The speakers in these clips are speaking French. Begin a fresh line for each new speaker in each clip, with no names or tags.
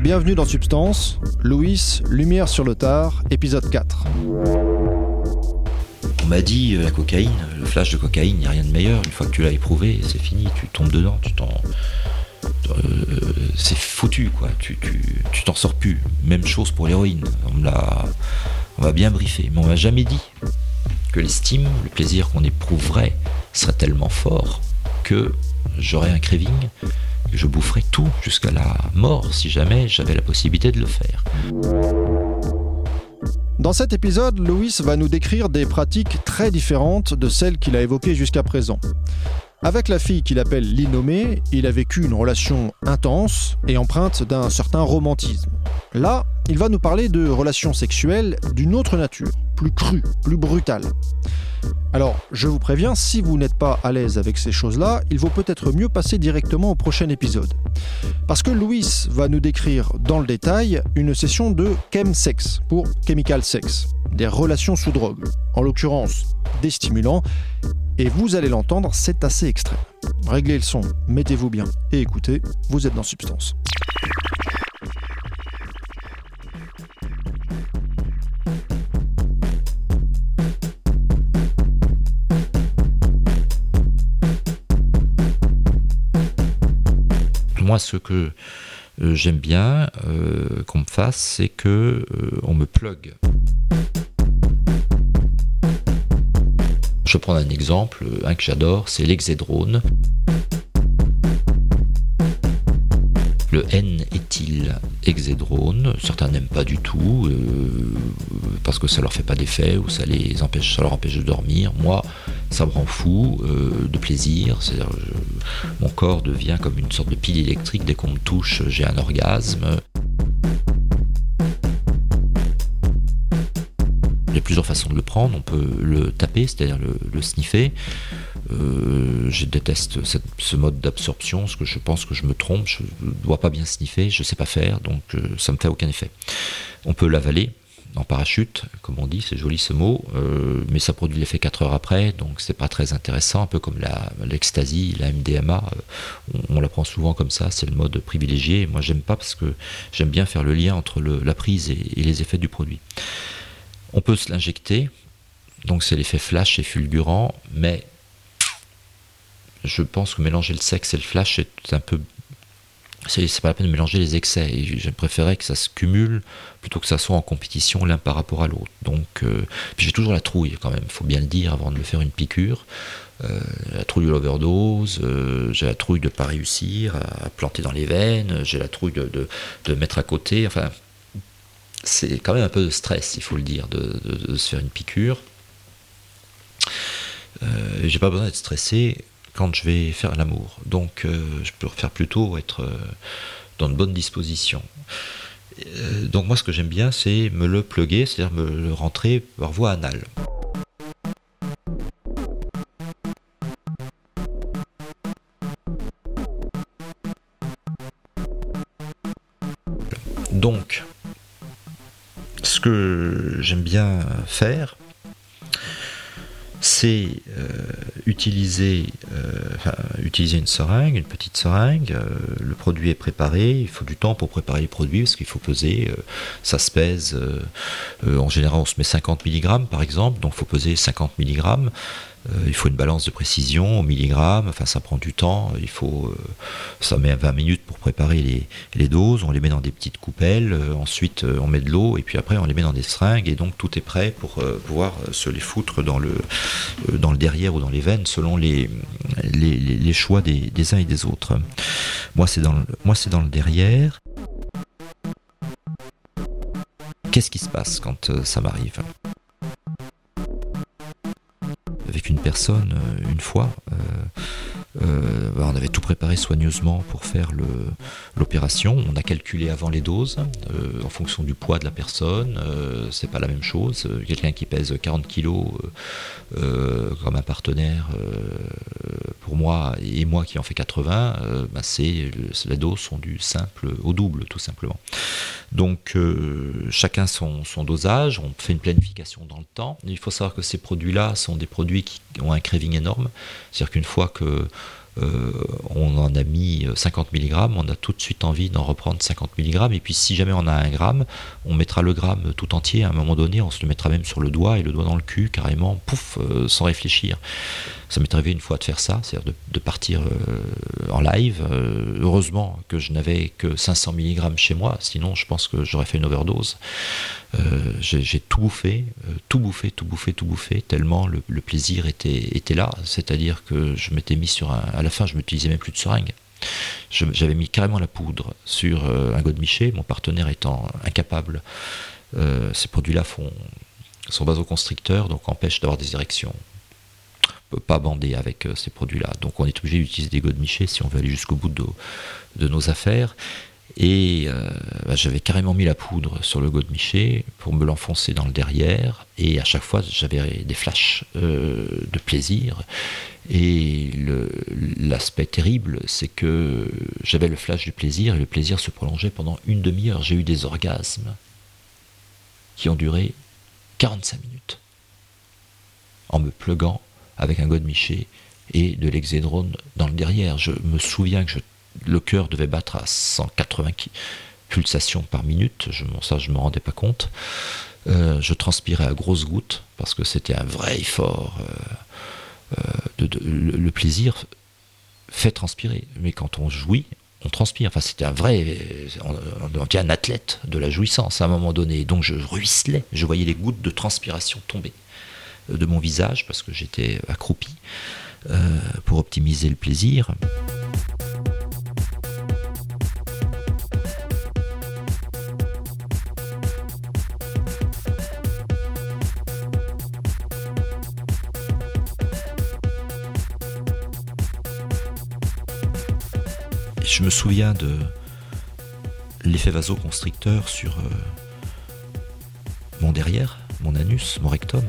Bienvenue dans Substance, Louis, Lumière sur le tard, épisode 4.
On m'a dit euh, la cocaïne, le flash de cocaïne, il n'y a rien de meilleur. Une fois que tu l'as éprouvé, c'est fini, tu tombes dedans, tu t'en. Euh, c'est foutu quoi, tu tu t'en sors plus. Même chose pour l'héroïne, on l'a on bien briefé, mais on m'a jamais dit que l'estime, le plaisir qu'on éprouverait serait tellement fort que j'aurais un craving je boufferais tout jusqu'à la mort si jamais j'avais la possibilité de le faire.
Dans cet épisode, Louis va nous décrire des pratiques très différentes de celles qu'il a évoquées jusqu'à présent. Avec la fille qu'il appelle l'innommée, il a vécu une relation intense et empreinte d'un certain romantisme. Là, il va nous parler de relations sexuelles d'une autre nature, plus crue, plus brutale. Alors, je vous préviens, si vous n'êtes pas à l'aise avec ces choses-là, il vaut peut-être mieux passer directement au prochain épisode. Parce que Louis va nous décrire dans le détail une session de chemsex pour chemical sex, des relations sous drogue, en l'occurrence des stimulants, et vous allez l'entendre, c'est assez extrême. Réglez le son, mettez-vous bien et écoutez, vous êtes dans Substance.
Moi, ce que euh, j'aime bien euh, qu'on me fasse, c'est que euh, on me plug. Je prends un exemple, un que j'adore, c'est l'exédrone. Le N-éthyl exédrone, certains n'aiment pas du tout parce que ça leur fait pas d'effet ou ça les empêche, ça leur empêche de dormir. Moi, ça me rend fou euh, de plaisir. mon corps devient comme une sorte de pile électrique. Dès qu'on me touche, j'ai un orgasme. Il y a plusieurs façons de le prendre. On peut le taper, c'est-à-dire le, sniffer. Euh, je déteste ce mode d'absorption, parce que je pense que je me trompe. Je ne dois pas bien sniffer, je ne sais pas faire, donc euh, ça ne me fait aucun effet. On peut l'avaler en parachute, comme on dit, c'est joli ce mot, euh, mais ça produit l'effet 4 heures après, donc c'est pas très intéressant, un peu comme l'ecstasy, la, MDMA, euh, on, la prend souvent comme ça, c'est le mode privilégié. Moi j'aime pas parce que j'aime bien faire le lien entre la prise et, les effets du produit. On peut se l'injecter, donc c'est l'effet flash et fulgurant, mais je pense que mélanger le sexe et le flash est un peu c'est pas la peine de mélanger les excès. Et je préférais que ça se cumule plutôt que ça soit en compétition l'un par rapport à l'autre. Donc, euh, j'ai toujours la trouille quand même, faut bien le dire avant de me faire une piqûre. Euh, la trouille de l'overdose, euh, j'ai la trouille de ne pas réussir à, planter dans les veines, j'ai la trouille de, de, mettre à côté. Enfin, c'est quand même un peu de stress, il faut le dire, de se faire une piqûre. j'ai pas besoin d'être stressé je vais faire l'amour. Donc euh, je peux faire plutôt être euh, dans de bonnes dispositions. Euh, donc moi ce que j'aime bien c'est me le pluguer, c'est-à-dire me le rentrer par voie anale. Donc, ce que j'aime bien faire, c'est euh, utiliser, euh, utiliser une seringue, une petite seringue. Euh, le produit est préparé, il faut du temps pour préparer les produits parce qu'il faut peser. ça se pèse, en général on se met 50 mg par exemple, donc il faut peser 50 mg. Euh, il faut une balance de précision au milligramme, enfin ça prend du temps, il faut, euh, ça met 20 minutes pour préparer les, doses, on les met dans des petites coupelles, euh, ensuite on met de l'eau et puis après on les met dans des seringues et donc tout est prêt pour pouvoir se les foutre dans le, derrière ou dans les veines selon les, choix des, uns et des autres. Moi c'est dans, moi c'est dans le derrière. Qu'est-ce qui se passe quand ça m'arrive? Personne euh, une fois. Euh, euh, bah, on avait tout préparé soigneusement pour faire l'opération. On a calculé avant les doses en fonction du poids de la personne. c'est pas la même chose. Quelqu'un qui pèse 40 kilos comme un partenaire pour moi et moi qui en fait 80, bah, c'est les doses sont du simple au double tout simplement. Donc chacun son, son, dosage. On fait une planification dans le temps. Il faut savoir que ces produits-là sont des produits qui ont un craving énorme. C'est-à-dire qu'une fois que euh, on en a mis 50 mg, on a tout de suite envie d'en reprendre 50 mg, et puis si jamais on a un gramme, on mettra le gramme tout entier, à un moment donné, on se le mettra même sur le doigt, et le doigt dans le cul, carrément, pouf, euh, sans réfléchir. Ça m'est arrivé une fois de faire ça, c'est-à-dire de, partir euh, en live. heureusement que je n'avais que 500 mg chez moi, sinon je pense que j'aurais fait une overdose. J'ai tout bouffé, tout bouffé, tout bouffé, tout bouffé, tellement le, plaisir était, là, c'est-à-dire que je m'étais mis sur un à la fin, je m'utilisais même plus de seringue. J'avais mis carrément la poudre sur euh, un godemiché, mon partenaire étant incapable. Euh, ces produits-là font, sont vasoconstricteurs, donc empêchent d'avoir des érections. On peut pas bander avec euh, ces produits-là. Donc on est obligé d'utiliser des godemichés si on veut aller jusqu'au bout de, nos affaires. Et bah, j'avais carrément mis la poudre sur le godemiché pour me l'enfoncer dans le derrière. Et à chaque fois, j'avais des flashs de plaisir. Et l'aspect terrible, c'est que j'avais le flash du plaisir et le plaisir se prolongeait pendant une demi-heure. J'ai eu des orgasmes qui ont duré 45 minutes en me pluguant avec un godemiché et de l'exédrone dans le derrière. Je me souviens que le cœur devait battre à 180 pulsations par minute. Ça, je ne me rendais pas compte. Euh, je transpirais à grosses gouttes parce que c'était un vrai effort. Euh, euh, le, plaisir fait transpirer. Mais quand on jouit, on transpire. Enfin, c'était un vrai. On, on un athlète de la jouissance à un moment donné. Donc je ruisselais. Je voyais les gouttes de transpiration tomber de mon visage parce que j'étais accroupi pour optimiser le plaisir. Je me souviens de l'effet vasoconstricteur sur euh, mon derrière, mon anus, mon rectum.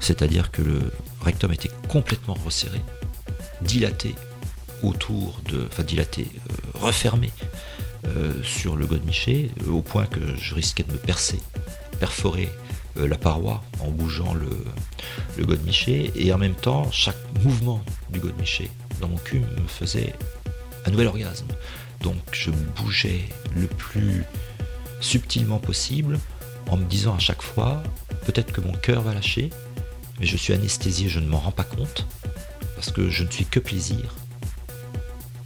C'est-à-dire que le rectum était complètement resserré, dilaté autour de. enfin dilaté, euh, refermé euh, sur le godemiché, au point que je risquais de me percer, perforer la paroi en bougeant le, le godemiché. Et en même temps, chaque mouvement du godemiché dans mon cul me faisait un nouvel orgasme. Donc je bougeais le plus subtilement possible en me disant à chaque fois, peut-être que mon cœur va lâcher, mais je suis anesthésié, je ne m'en rends pas compte, parce que je ne suis que plaisir.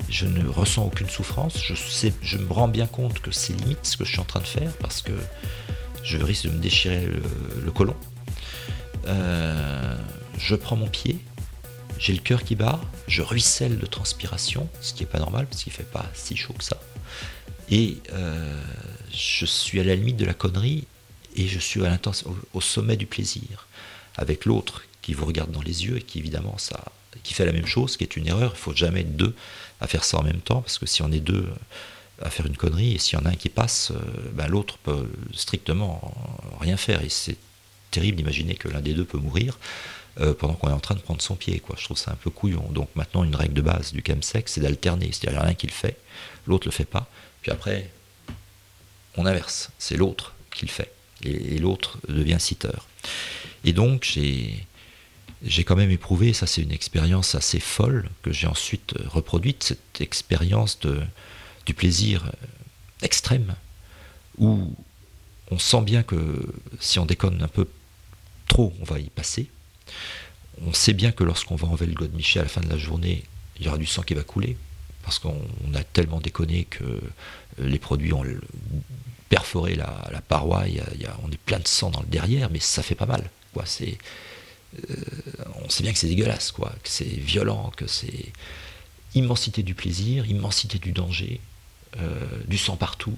Je ne ressens aucune souffrance, je, me rends bien compte que c'est limite ce que je suis en train de faire, parce que je risque de me déchirer le, côlon. Euh, je prends mon pied, j'ai le cœur qui bat, je ruisselle de transpiration, ce qui n'est pas normal parce qu'il ne fait pas si chaud que ça. Et euh, je suis à la limite de la connerie et je suis à au, au sommet du plaisir. Avec l'autre qui vous regarde dans les yeux et qui évidemment ça, qui fait la même chose, qui est une erreur. Il faut jamais être deux à faire ça en même temps parce que si on est deux à faire une connerie et s'il y en a un qui passe, euh, ben l'autre peut strictement rien faire et c'est terrible d'imaginer que l'un des deux peut mourir. Euh, pendant qu'on est en train de prendre son pied. Quoi. Je trouve ça un peu couillon. Donc maintenant, une règle de base du chemsex, c'est d'alterner. C'est-à-dire, il y en a un qui le fait, l'autre le fait pas. Puis après, on inverse. C'est l'autre qui le fait. Et, l'autre devient citeur. Et donc, j'ai, j'ai quand même éprouvé, ça c'est une expérience assez folle que j'ai ensuite reproduite, cette expérience de, du plaisir extrême, où on sent bien que si on déconne un peu trop, on va y passer. On sait bien que lorsqu'on va enlever le godemiché à la fin de la journée, il y aura du sang qui va couler, parce qu'on a tellement déconné que euh, les produits ont perforé la, paroi, on est plein de sang dans le derrière, mais ça fait pas mal. Euh, on sait bien que c'est dégueulasse, quoi, que c'est violent, que c'est immensité du plaisir, immensité du danger, euh, du sang partout,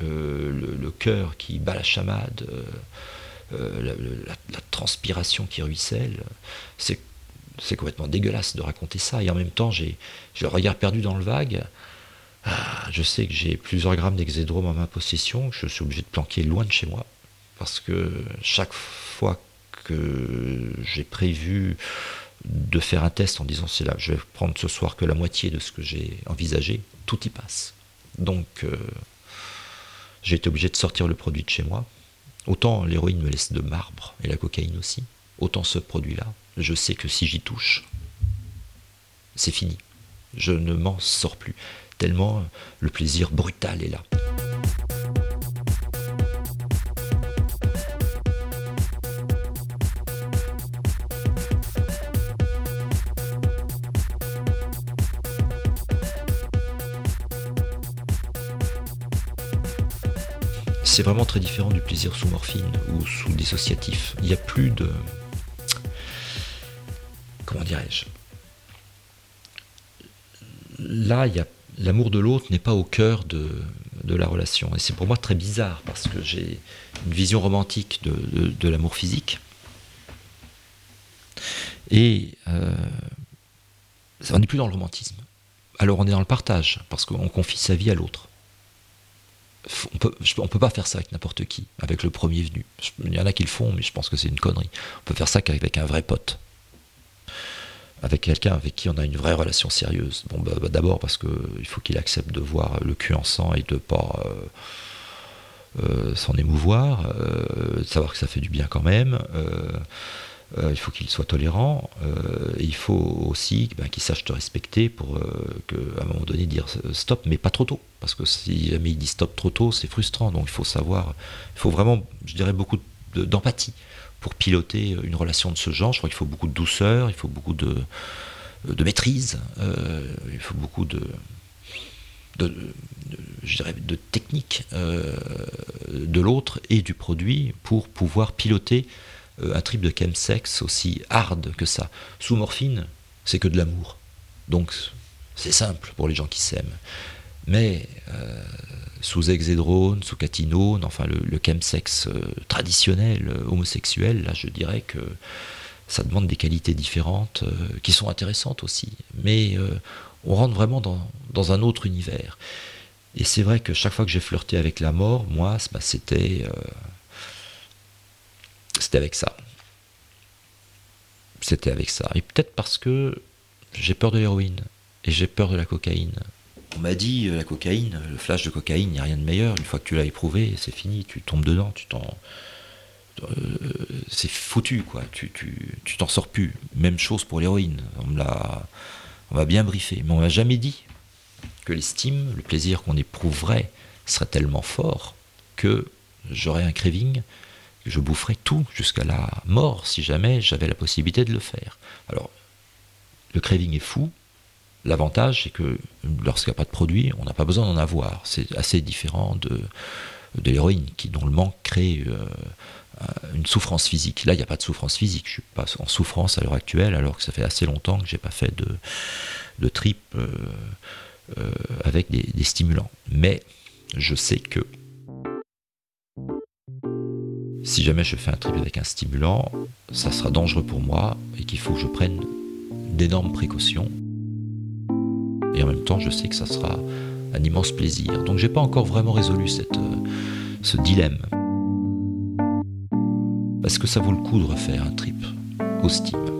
le, cœur qui bat la chamade. Euh, la, transpiration qui ruisselle. C'est, complètement dégueulasse de raconter ça. Et en même temps, j'ai, le regard perdu dans le vague. Ah, je sais que j'ai plusieurs grammes d'exédrome en ma possession, je suis obligé de planquer loin de chez moi. Parce que chaque fois que j'ai prévu de faire un test en disant c'est là, je vais prendre ce soir que la moitié de ce que j'ai envisagé, tout y passe. Donc euh, j'ai été obligé de sortir le produit de chez moi Autant l'héroïne me laisse de marbre, et la cocaïne aussi, autant ce produit-là, je sais que si j'y touche, c'est fini. Je ne m'en sors plus, tellement le plaisir brutal est là. C'est vraiment très différent du plaisir sous morphine ou sous dissociatif. Il n'y a plus de. Comment dirais-je? Là, il l'amour de l'autre n'est pas au cœur de, la relation. Et c'est pour moi très bizarre parce que j'ai une vision romantique de, l'amour physique. Et euh, on n'est plus dans le romantisme. Alors on est dans le partage parce qu'on confie sa vie à l'autre on peut, peut pas faire ça avec n'importe qui, avec le premier venu. Il y en a qui le font, mais je pense que c'est une connerie. On peut faire ça qu'avec un vrai pote. Avec quelqu'un avec qui on a une vraie relation sérieuse. Bon, bah, bah, d'abord parce qu'il faut qu'il accepte de voir le cul en sang et de pas euh, euh, s'en émouvoir, euh, de savoir que ça fait du bien quand même. Euh, il faut qu'il soit tolérant, euh, il faut aussi ben, qu'il sache te respecter pour euh, qu'à un moment donné dire stop, mais pas trop tôt, parce que si jamais il dit stop trop tôt, c'est frustrant, donc il faut savoir, il faut vraiment, je dirais, beaucoup d'empathie pour piloter une relation de ce genre, je crois qu'il faut beaucoup de douceur, il faut beaucoup de, maîtrise, il faut beaucoup de, je dirais, de technique de l'autre et du produit pour pouvoir piloter un trip de chemsex aussi hard que ça. Sous morphine, c'est que de l'amour. Donc c'est simple pour les gens qui s'aiment. Mais euh, sous exédrone, sous catinone, enfin le, le chemsex euh, traditionnel homosexuel, là je dirais que ça demande des qualités différentes qui sont intéressantes aussi. Mais on rentre vraiment dans, un autre univers. Et c'est vrai que chaque fois que j'ai flirté avec la mort, moi, bah, c'était c'était avec ça. C'était avec ça. Et peut-être parce que j'ai peur de l'héroïne et j'ai peur de la cocaïne. On m'a dit, euh, la cocaïne, le flash de cocaïne, il n'y a rien de meilleur. Une fois que tu l'as éprouvé, c'est fini, tu tombes dedans, tu t'en. Euh, c'est foutu, quoi. Tu t'en tu, sors plus. Même chose pour l'héroïne. On m'a bien briefé. Mais on m'a jamais dit que l'estime, le plaisir qu'on éprouverait, serait tellement fort que j'aurais un craving je boufferais tout jusqu'à la mort si jamais j'avais la possibilité de le faire. Alors, le craving est fou. L'avantage, c'est que lorsqu'il n'y a pas de produit, on n'a pas besoin d'en avoir. C'est assez différent de, de l'héroïne, qui, dont le manque crée euh, une souffrance physique. Là, il n'y a pas de souffrance physique. Je suis pas en souffrance à l'heure actuelle, alors que ça fait assez longtemps que j'ai pas fait de, de trip euh, euh, avec des stimulants. Mais je sais que si jamais je fais un trip avec un stimulant, ça sera dangereux pour moi et qu'il faut que je prenne d'énormes précautions. Et en même temps, je sais que ça sera un immense plaisir. Donc j'ai pas encore vraiment résolu euh, ce dilemme. Est-ce que ça vaut le coup de refaire un trip au Steam